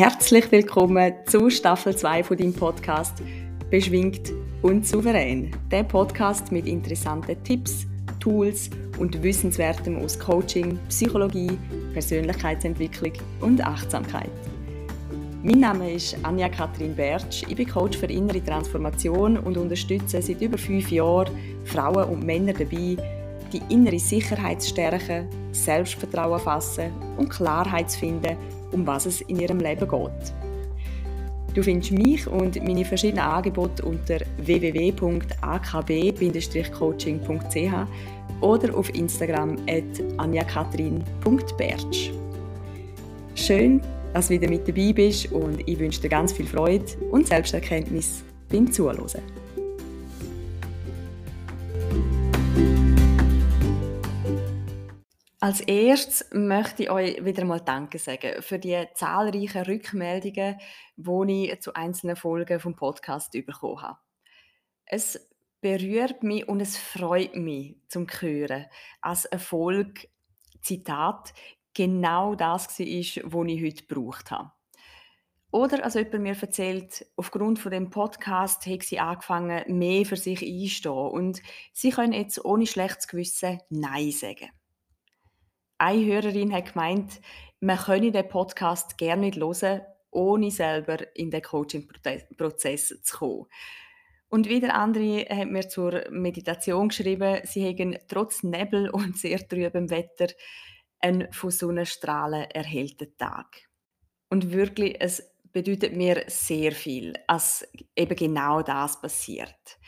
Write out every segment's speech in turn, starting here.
Herzlich willkommen zu Staffel 2 von deinem Podcast Beschwingt und souverän. Der Podcast mit interessanten Tipps, Tools und Wissenswertem aus Coaching, Psychologie, Persönlichkeitsentwicklung und Achtsamkeit. Mein Name ist Anja Kathrin Bertsch. Ich bin Coach für innere Transformation und unterstütze seit über fünf Jahren Frauen und Männer dabei, die innere Sicherheit stärken, Selbstvertrauen fassen und Klarheit finden um was es in ihrem Leben geht. Du findest mich und meine verschiedenen Angebote unter www.akb-coaching.ch oder auf Instagram at anjakatrin.bertsch. Schön, dass du wieder mit dabei bist und ich wünsche dir ganz viel Freude und Selbsterkenntnis beim Zuhören. Als erstes möchte ich euch wieder mal Danke sagen für die zahlreichen Rückmeldungen, die ich zu einzelnen Folgen vom Podcast bekommen habe. Es berührt mich und es freut mich zum Hören, als Erfolg, Zitat, genau das war, was ich heute gebraucht habe. Oder als jemand mir erzählt, aufgrund von dem Podcast hat sie angefangen, mehr für sich einzustehen und sie können jetzt ohne schlechtes Gewissen Nein sagen eine Hörerin hat gemeint, man könne den Podcast gerne nicht hören, ohne selber in den Coaching-Prozess zu kommen. Und wieder andere hat mir zur Meditation geschrieben, sie hätten trotz Nebel und sehr trübem Wetter einen von Sonnenstrahlen erhellten Tag. Und wirklich, es bedeutet mir sehr viel, dass eben genau das passiert.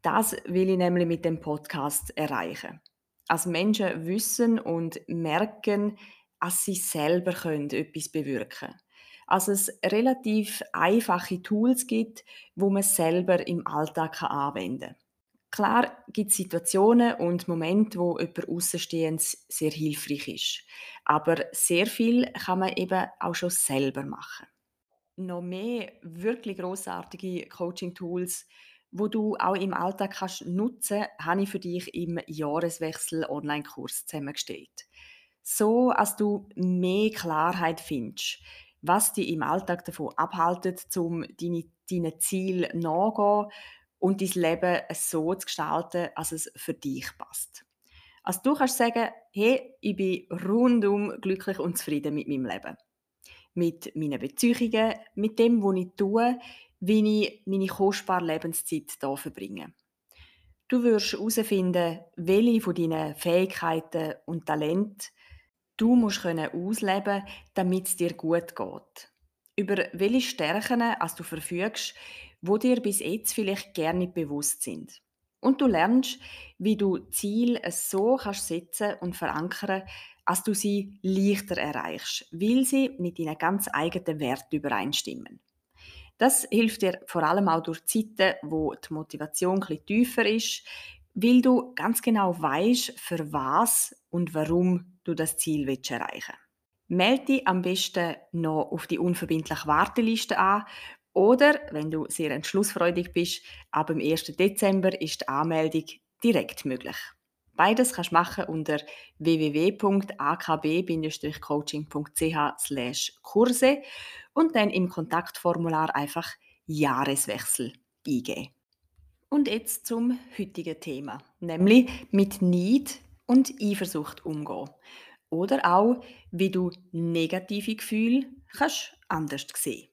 Das will ich nämlich mit dem Podcast erreichen als Menschen wissen und merken, dass sie selber können etwas bewirken können. Also es relativ einfache Tools gibt, wo man selber im Alltag anwenden kann. Klar gibt es Situationen und Momente, wo jemand Außenstehendes sehr hilfreich ist. Aber sehr viel kann man eben auch schon selber machen. Noch mehr wirklich großartige Coaching-Tools wo du auch im Alltag kannst nutzen, habe ich für dich im Jahreswechsel Online-Kurs zusammengestellt. So, als du mehr Klarheit findest, was dich im Alltag davon abhaltet, um deine, deine Ziele nachzugehen und dein Leben so zu gestalten, dass es für dich passt. Also du kannst sagen, hey, ich bin rundum glücklich und zufrieden mit meinem Leben. Mit meinen Beziehungen, mit dem, was ich tue, wie ich meine kostbare Lebenszeit hier verbringe. Du wirst herausfinden, welche von deinen Fähigkeiten und Talenten du musst können damit es dir gut geht. Über welche Stärken als du verfügst, wo dir bis jetzt vielleicht gerne nicht bewusst sind. Und du lernst, wie du Ziele so kannst setzen und verankern, als du sie leichter erreichst, weil sie mit deinen ganz eigenen Werten übereinstimmen. Das hilft dir vor allem auch durch Zeiten, wo die Motivation etwas tiefer ist, weil du ganz genau weißt, für was und warum du das Ziel erreichen willst. Melde dich am besten noch auf die unverbindliche Warteliste an oder, wenn du sehr entschlussfreudig bist, ab dem 1. Dezember ist die Anmeldung direkt möglich. Beides kannst du machen unter www.akb-coaching.ch/kurse und dann im Kontaktformular einfach Jahreswechsel eingeben. Und jetzt zum heutigen Thema, nämlich mit Neid und Eifersucht umgehen. Oder auch, wie du negative Gefühle kannst anders sehen.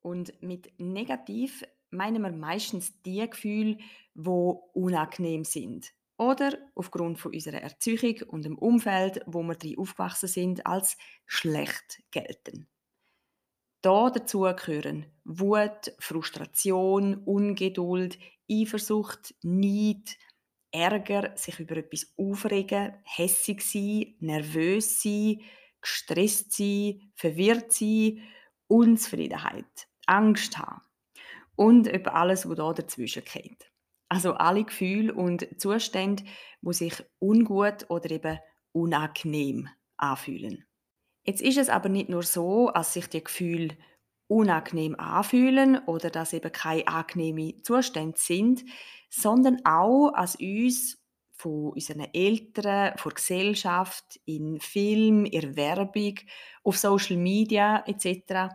Und mit negativ meinen wir meistens die Gefühle, die unangenehm sind oder aufgrund von unserer Erziehung und dem Umfeld, wo wir drin aufgewachsen sind, als schlecht gelten. Da dazu gehören Wut, Frustration, Ungeduld, Eifersucht, Neid, Ärger, sich über etwas aufregen, hässig sein, nervös sein, gestresst sein, verwirrt sein, Unzufriedenheit, Angst haben und über alles, was da dazwischen geht. Also alle Gefühle und Zustände, wo sich ungut oder eben unangenehm anfühlen. Jetzt ist es aber nicht nur so, dass sich die Gefühle unangenehm anfühlen oder dass eben keine angenehmen Zustände sind, sondern auch, dass uns von unseren Eltern, von der Gesellschaft, in Film, in Werbung, auf Social Media etc.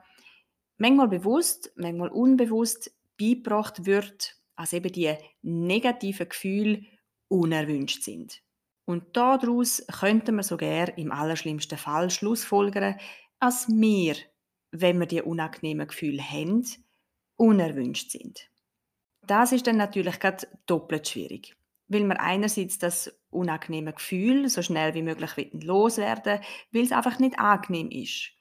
manchmal bewusst, manchmal unbewusst beigebracht wird, als eben die negativen Gefühle unerwünscht sind. Und daraus könnte man sogar im allerschlimmsten Fall schlussfolgern, als wir, wenn wir die unangenehmen Gefühle haben, unerwünscht sind. Das ist dann natürlich gerade doppelt schwierig, weil wir einerseits das unangenehme Gefühl so schnell wie möglich loswerden weil es einfach nicht angenehm ist.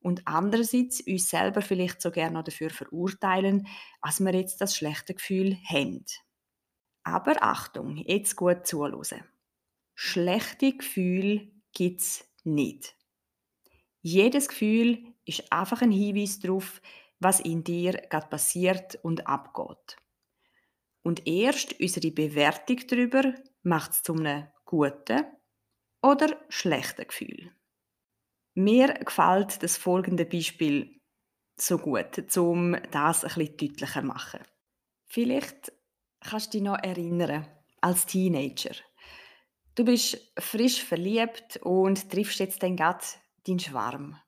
Und andererseits uns selber vielleicht so gerne dafür verurteilen, als wir jetzt das schlechte Gefühl haben. Aber Achtung, jetzt gut zuhören. Schlechte Gefühle gibt es nicht. Jedes Gefühl ist einfach ein Hinweis darauf, was in dir gerade passiert und abgeht. Und erst unsere Bewertung darüber macht es zu einem guten oder schlechten Gefühl. Mir gefällt das folgende Beispiel so gut, um das bisschen deutlicher zu machen. Vielleicht kannst du dich noch erinnern, als Teenager. Du bist frisch verliebt und triffst jetzt dann gerade deinen Schwarm.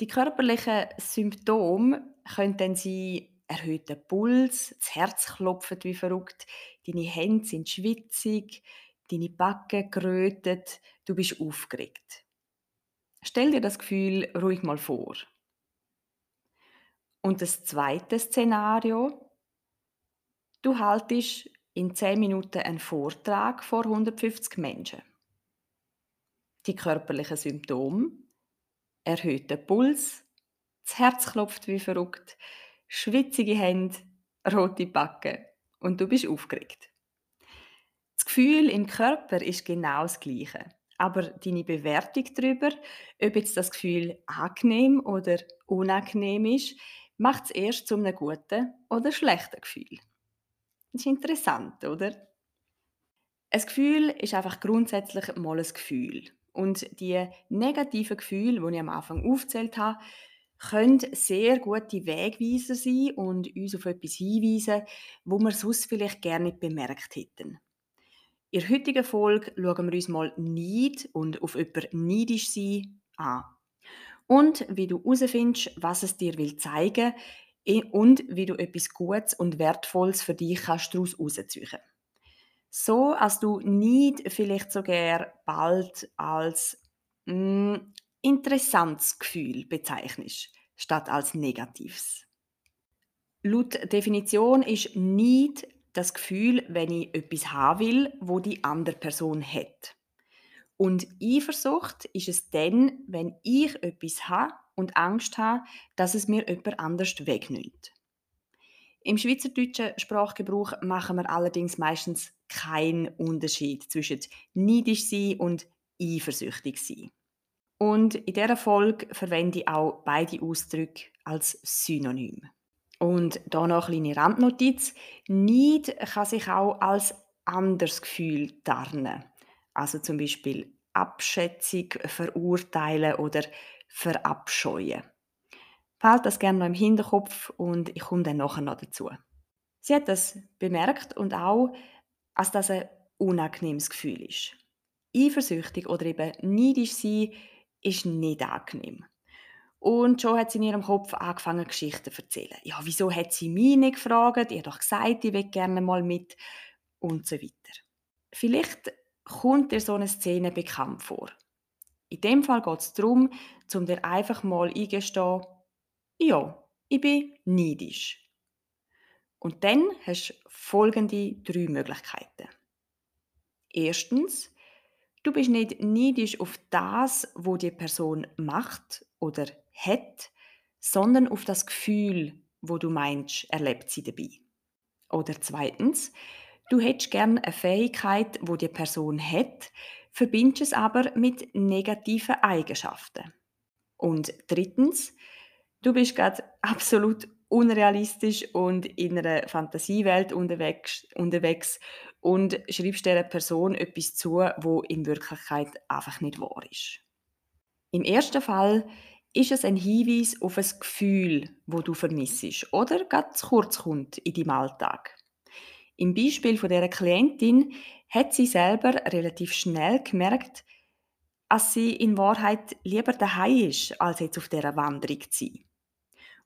Die körperlichen Symptome können dann sein erhöhter Puls, das Herz klopft wie verrückt, deine Hände sind schwitzig, deine Backen gerötet, du bist aufgeregt. Stell dir das Gefühl ruhig mal vor. Und das zweite Szenario, du haltest in 10 Minuten einen Vortrag vor 150 Menschen. Die körperlichen Symptome, erhöhter Puls, das Herz klopft wie verrückt, schwitzige Hände, rote Backen und du bist aufgeregt. Das Gefühl im Körper ist genau das gleiche, aber deine Bewertung darüber, ob jetzt das Gefühl angenehm oder unangenehm ist, macht es erst zu einem guten oder schlechten Gefühl. Das ist interessant, oder? Ein Gefühl ist einfach grundsätzlich mal ein Gefühl. Und die negativen Gefühle, die ich am Anfang aufgezählt habe, können sehr gute Wegweiser sein und uns auf etwas hinweisen, wo wir sonst vielleicht gerne nicht bemerkt hätten. In der heutigen Folge schauen wir uns mal Neid und auf jemanden neidisch sein an. Und wie du herausfindest, was es dir will zeigen und wie du etwas Gutes und Wertvolles für dich kannst daraus herausziehen so, als du Neid vielleicht sogar bald als mh, hm, interessantes Gefühl bezeichnest, statt als negatives. Laut Definition ist Neid das Gefühl, wenn ich etwas haben will, wo die andere Person hat. Und Eifersucht ist es dann, wenn ich etwas habe und Angst habe, dass es mir jemand anders wegnimmt. Im schweizerdeutschen Sprachgebrauch machen wir allerdings meistens keinen Unterschied zwischen neidisch sein und eifersüchtig sein. Und in dieser Folge verwende ich auch beide Ausdrücke als Synonym. Und da noch eine kleine Randnotiz. Neid kann sich auch als anderes Gefühl tarnen. Also zum Beispiel Abschätzung, verurteilen oder verabscheuen. Behalt das gerne noch im Hinterkopf und ich komme dann nachher noch dazu. Sie hat das bemerkt und auch, als das ein unangenehmes Gefühl ist. Eifersüchtig oder eben neidisch sein ist nicht angenehm. Und schon hat sie in ihrem Kopf angefangen, Geschichten zu erzählen. Ja, wieso hat sie mich nicht gefragt? Ich habe doch gesagt, ich will gerne mal mit. Und so weiter. Vielleicht kommt dir so eine Szene bekannt vor. In dem Fall geht es darum, um dir einfach mal eingestehen, ja, ich bin neidisch. Und dann hast du folgende drei Möglichkeiten. Erstens, du bist nicht neidisch auf das, wo die Person macht oder hat, sondern auf das Gefühl, wo du meinst, erlebt sie dabei. Oder zweitens, du hättest gerne eine Fähigkeit, wo die Person hat, verbindest es aber mit negativen Eigenschaften. Und drittens, du bist gerade absolut unrealistisch und in einer Fantasiewelt unterwegs, unterwegs und schreibst dieser Person etwas zu, wo in Wirklichkeit einfach nicht wahr ist. Im ersten Fall ist es ein Hinweis auf ein Gefühl, wo du vermissest oder ganz kurz kommt in deinem Alltag. Im Beispiel von der Klientin hat sie selber relativ schnell gemerkt, dass sie in Wahrheit lieber daheim ist, als jetzt auf dieser Wanderung zu sein.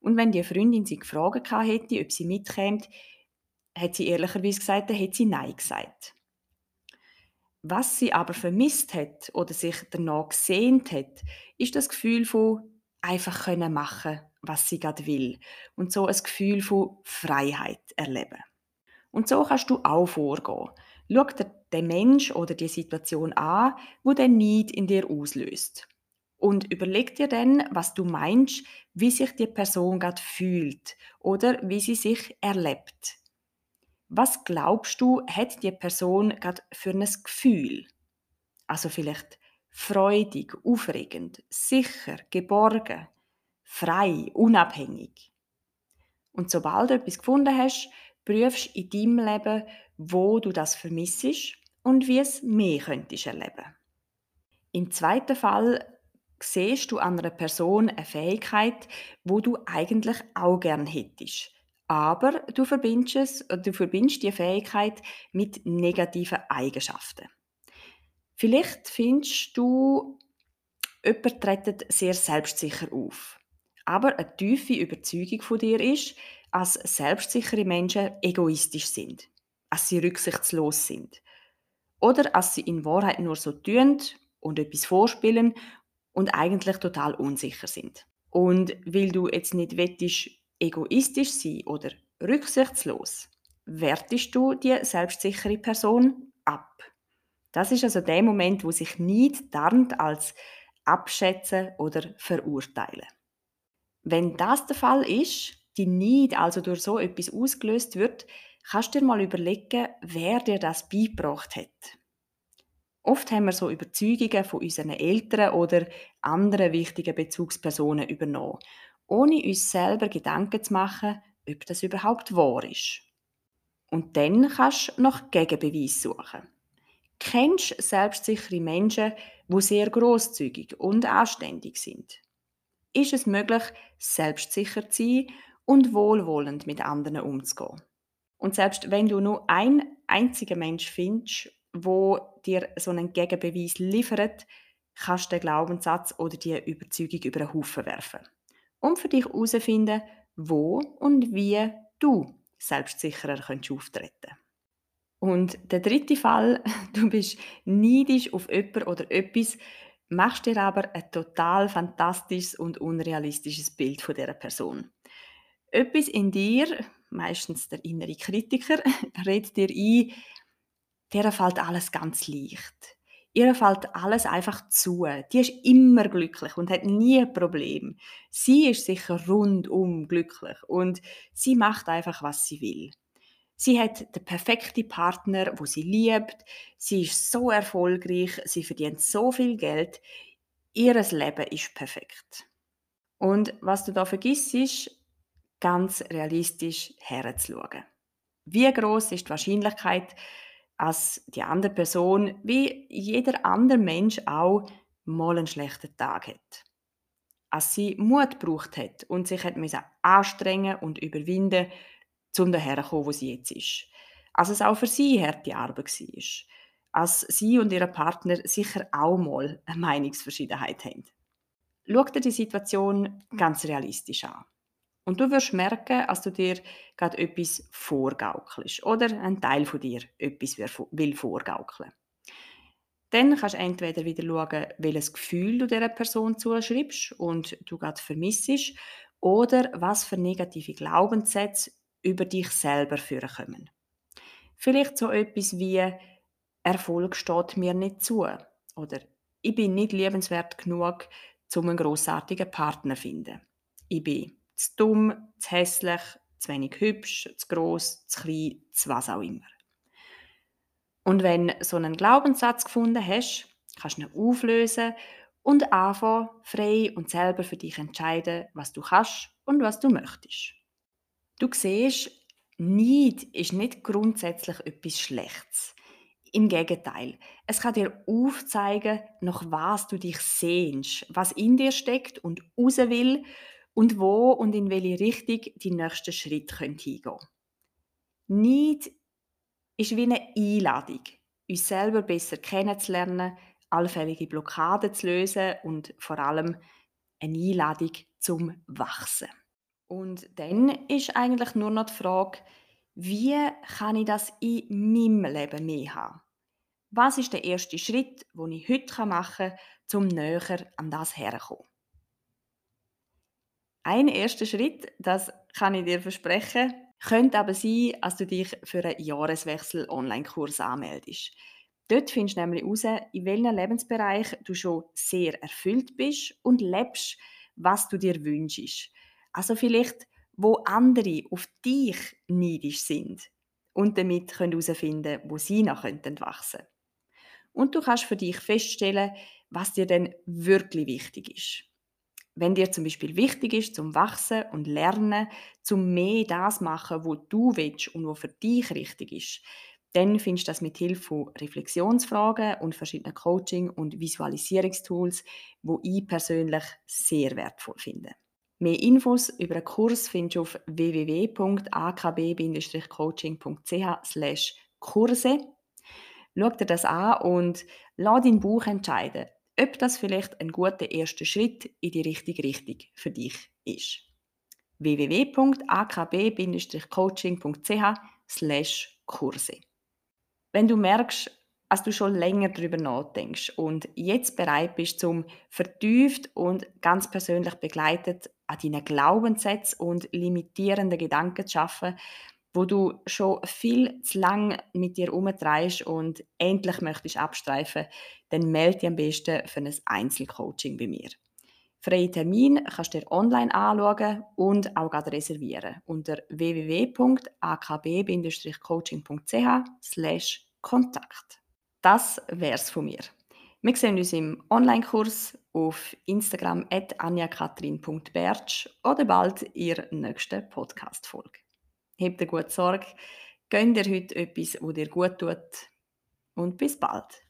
Und wenn die Freundin sie gefragt hätte, ob sie mitkommt, hat sie ehrlicherweise gesagt, dann hätte sie Nein gesagt. Was sie aber vermisst hat oder sich danach gesehnt hat, ist das Gefühl von einfach können machen, was sie gerade will und so ein Gefühl von Freiheit erleben. Und so kannst du auch vorgehen. Schau dir den Mensch oder die Situation an, wo der Neid in dir auslöst. Und überleg dir dann, was du meinst, wie sich die Person gerade fühlt oder wie sie sich erlebt. Was glaubst du, hat die Person gerade für ein Gefühl? Also vielleicht freudig, aufregend, sicher, geborgen, frei, unabhängig. Und sobald du etwas gefunden hast, prüfst in deinem Leben, wo du das vermissest und wie es mehr könntest erleben. Im zweiten Fall siehst du an einer Person eine Fähigkeit, wo du eigentlich auch gern hättest. Aber du verbindest, es, du verbindest die Fähigkeit mit negativen Eigenschaften. Vielleicht findest du, jemand tritt sehr selbstsicher auf. Aber eine tiefe Überzeugung von dir ist, dass selbstsichere Menschen egoistisch sind, dass sie rücksichtslos sind. Oder dass sie in Wahrheit nur so tun und etwas vorspielen und eigentlich total unsicher sind. Und weil du jetzt nicht wettest, egoistisch sein oder rücksichtslos, wertest du die selbstsichere Person ab. Das ist also der Moment, wo sich nicht tarnt als abschätzen oder verurteilen. Wenn das der Fall ist, die Neid also durch so etwas ausgelöst wird, kannst du dir mal überlegen, wer dir das beigebracht hat. Oft haben wir so Überzeugungen von unseren Eltern oder anderen wichtigen Bezugspersonen übernommen, ohne uns selber Gedanken zu machen, ob das überhaupt wahr ist. Und dann kannst du nach Gegenbeweis suchen. Kennst selbstsichere Menschen, wo sehr großzügig und anständig sind? Ist es möglich, selbstsicher zu sein und wohlwollend mit anderen umzugehen? Und selbst wenn du nur ein einziger Mensch findest, wo dir so einen Gegenbeweis liefert, kannst du den Glaubenssatz oder die Überzeugung über den Haufen werfen. Um für dich herauszufinden, wo und wie du selbstsicherer auftreten kannst. Und der dritte Fall, du bist neidisch auf jemanden oder etwas, machst dir aber ein total fantastisches und unrealistisches Bild von dieser Person. Etwas in dir, meistens der innere Kritiker, redet dir ein, der fällt alles ganz leicht. Ihr fällt alles einfach zu. Die ist immer glücklich und hat nie ein Problem. Sie ist sicher rundum glücklich und sie macht einfach, was sie will. Sie hat den perfekten Partner, wo sie liebt. Sie ist so erfolgreich, sie verdient so viel Geld. Ihres Leben ist perfekt. Und was du da vergisst, ist, ganz realistisch herzuschauen. Wie groß ist die Wahrscheinlichkeit, dass die andere Person, wie jeder andere Mensch auch, mal einen schlechten Tag hat? Dass sie Mut gebraucht hat und sich hat anstrengen und überwinden um daher zu wo sie jetzt ist. Also es auch für sie harte Arbeit war. Als sie und ihr Partner sicher auch mal eine Meinungsverschiedenheit haben. Schau dir die Situation ganz realistisch an. Und du wirst merken, dass du dir gerade etwas vorgaukelst oder ein Teil von dir etwas will vorgaukeln. Dann kannst du entweder wieder schauen, welches Gefühl du dieser Person zuschreibst und du gerade vermissest oder was für negative Glaubenssätze über dich selber führen können. Vielleicht so etwas wie Erfolg steht mir nicht zu oder ich bin nicht liebenswert genug, um einen grossartigen Partner zu finden. Ich bin zu dumm, zu hässlich, zu wenig hübsch, zu gross, zu klein, zu was auch immer. Und wenn du so einen Glaubenssatz gefunden hast, kannst du ihn auflösen und anfangen, frei und selber für dich entscheiden, was du kannst und was du möchtest. Du siehst, Neid ist nicht grundsätzlich etwas Schlechtes. Im Gegenteil, es kann dir aufzeigen, nach was du dich sehnst, was in dir steckt und raus will und wo und in welche Richtung die nächsten Schritte hingehen können. Neid ist wie eine Einladung. uns selber besser kennenzulernen, allfällige Blockaden zu lösen und vor allem eine Einladung zum Wachsen. Und dann ist eigentlich nur noch die Frage, wie kann ich das in meinem Leben mehr haben? Was ist der erste Schritt, den ich heute machen kann, um näher an das herzukommen? Ein erster Schritt, das kann ich dir versprechen, könnte aber sein, dass du dich für einen Jahreswechsel Online-Kurs anmeldest. Dort findest du nämlich heraus, in welchem Lebensbereich du schon sehr erfüllt bist und lebst, was du dir wünschst. Also vielleicht, wo andere auf dich neidisch sind und damit herausfinden können, wo sie noch wachsen könnten. Und du kannst für dich feststellen, was dir denn wirklich wichtig ist. Wenn dir zum Beispiel wichtig ist, zum Wachsen und Lernen, zum mehr das machen, wo du willst und wo für dich richtig ist, dann findest du das mit Hilfe von Reflexionsfragen und verschiedenen Coaching- und Visualisierungstools, wo ich persönlich sehr wertvoll finde. Mehr Infos über den Kurs findest du auf www.akb-coaching.ch/kurse. Schau dir das an und lass dein Buch entscheiden, ob das vielleicht ein guter erster Schritt in die richtige Richtung für dich ist. www.akb-coaching.ch/kurse wenn du merkst, dass du schon länger darüber nachdenkst und jetzt bereit bist, zum vertieft und ganz persönlich begleitet an deinen Glaubenssätzen und limitierenden Gedanken zu arbeiten, wo du schon viel zu lang mit dir umtreibst und endlich möchtest abstreifen, dann melde dich am besten für ein Einzelcoaching bei mir. Freie Termin kannst du dir online anschauen und auch gerade reservieren unter www.akb-coaching.ch Das wär's von mir. Wir sehen uns im Online-Kurs auf Instagram at anjakatrin.bertsch oder bald in der nächsten Podcast-Folge. Habt ihr gut Sorge, gönnt dir heute etwas, was dir gut tut und bis bald.